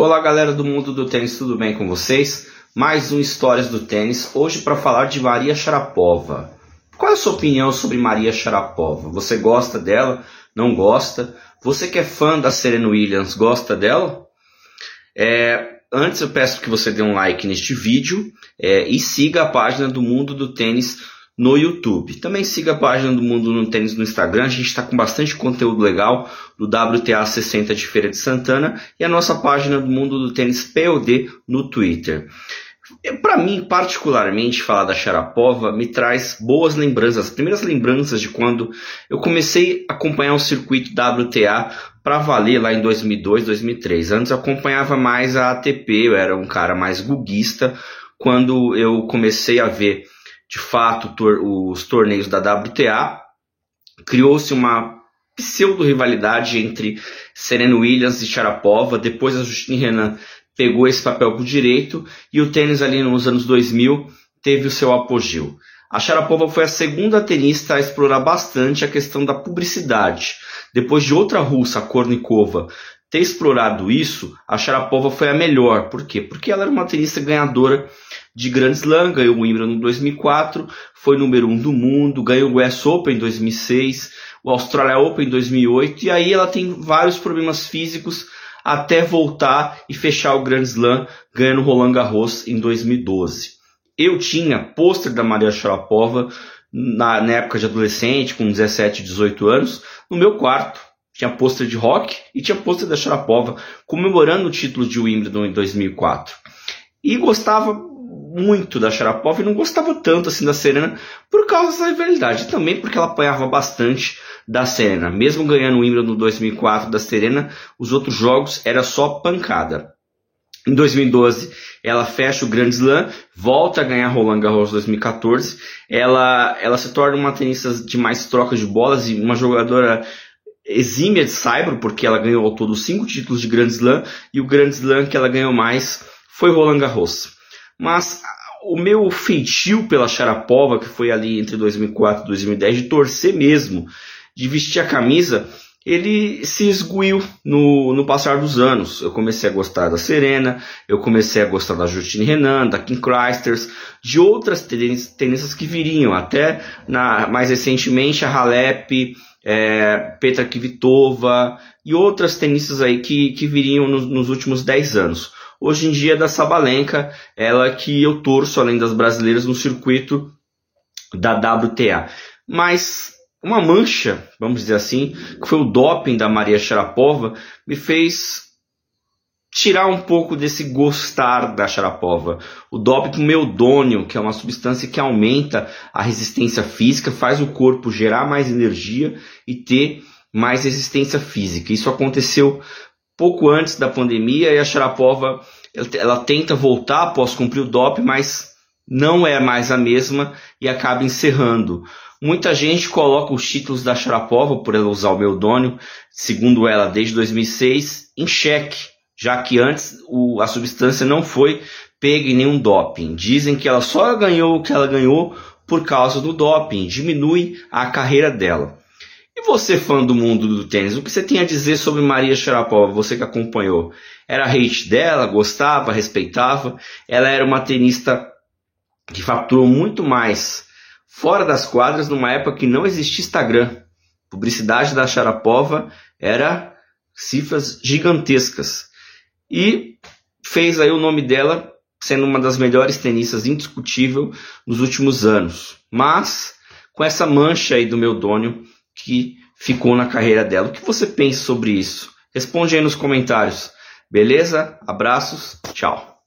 Olá galera do mundo do tênis, tudo bem com vocês? Mais um Histórias do Tênis, hoje para falar de Maria Sharapova. Qual é a sua opinião sobre Maria Sharapova? Você gosta dela? Não gosta? Você que é fã da Serena Williams, gosta dela? É, antes eu peço que você dê um like neste vídeo é, e siga a página do Mundo do Tênis no YouTube. Também siga a página do Mundo no Tênis no Instagram, a gente está com bastante conteúdo legal do WTA 60 de Feira de Santana e a nossa página do Mundo do Tênis POD no Twitter. Para mim, particularmente, falar da Sharapova me traz boas lembranças, as primeiras lembranças de quando eu comecei a acompanhar o circuito WTA para valer lá em 2002, 2003. Antes eu acompanhava mais a ATP, eu era um cara mais guguista. Quando eu comecei a ver de fato tor os torneios da WTA, criou-se uma pseudo-rivalidade entre Serena Williams e Sharapova. Depois a Justine Renan pegou esse papel por direito e o tênis ali nos anos 2000 teve o seu apogeu. A Sharapova foi a segunda tenista a explorar bastante a questão da publicidade. Depois de outra russa, a Kornikova, ter explorado isso, a Sharapova foi a melhor. Por quê? Porque ela era uma tenista ganhadora de Grand Slam, ganhou o Wimbledon em 2004, foi número 1 um do mundo, ganhou o US Open em 2006, o Australia Open em 2008, e aí ela tem vários problemas físicos até voltar e fechar o Grand Slam ganhando Roland Garros em 2012. Eu tinha pôster da Maria Sharapova na, na, época de adolescente, com 17, 18 anos, no meu quarto. Tinha pôster de rock e tinha pôster da Sharapova comemorando o título de Wimbledon em 2004. E gostava muito da Sharapova e não gostava tanto assim da Serena por causa da rivalidade. Também porque ela apanhava bastante da Serena. Mesmo ganhando o Wimbledon no 2004 da Serena, os outros jogos era só pancada. Em 2012, ela fecha o Grand Slam, volta a ganhar Roland Garros 2014. Ela, ela se torna uma tenista de mais trocas de bolas e uma jogadora exímia de saibro, porque ela ganhou ao todo cinco títulos de Grand Slam e o Grand Slam que ela ganhou mais foi Roland Garros. Mas o meu feitio pela Sharapova, que foi ali entre 2004 e 2010, de torcer mesmo, de vestir a camisa, ele se esguiu no, no passar dos anos. Eu comecei a gostar da Serena, eu comecei a gostar da Justine Renan, da Kim Clijsters, de outras tenistas que viriam, até na, mais recentemente a Halep, é, Petra Kvitova e outras tenistas aí que, que viriam nos, nos últimos 10 anos. Hoje em dia é da Sabalenka, ela que eu torço, além das brasileiras, no circuito da WTA. Mas uma mancha, vamos dizer assim, que foi o doping da Maria Sharapova, me fez tirar um pouco desse gostar da Sharapova. O doping meudônio, que é uma substância que aumenta a resistência física, faz o corpo gerar mais energia e ter mais resistência física. Isso aconteceu pouco antes da pandemia e a Sharapova ela, tenta voltar após cumprir o doping, mas não é mais a mesma e acaba encerrando. Muita gente coloca os títulos da Sharapova, por ela usar o Meldônio, segundo ela desde 2006, em xeque, já que antes o, a substância não foi pega em nenhum doping. Dizem que ela só ganhou o que ela ganhou por causa do doping, diminui a carreira dela. E você, fã do mundo do tênis, o que você tem a dizer sobre Maria Sharapova, você que acompanhou? Era hate dela, gostava, respeitava? Ela era uma tenista que faturou muito mais fora das quadras numa época que não existia Instagram. Publicidade da Sharapova era cifras gigantescas. E fez aí o nome dela sendo uma das melhores tenistas indiscutível nos últimos anos. Mas com essa mancha aí do meu dônio que ficou na carreira dela. O que você pensa sobre isso? Responde aí nos comentários. Beleza? Abraços. Tchau.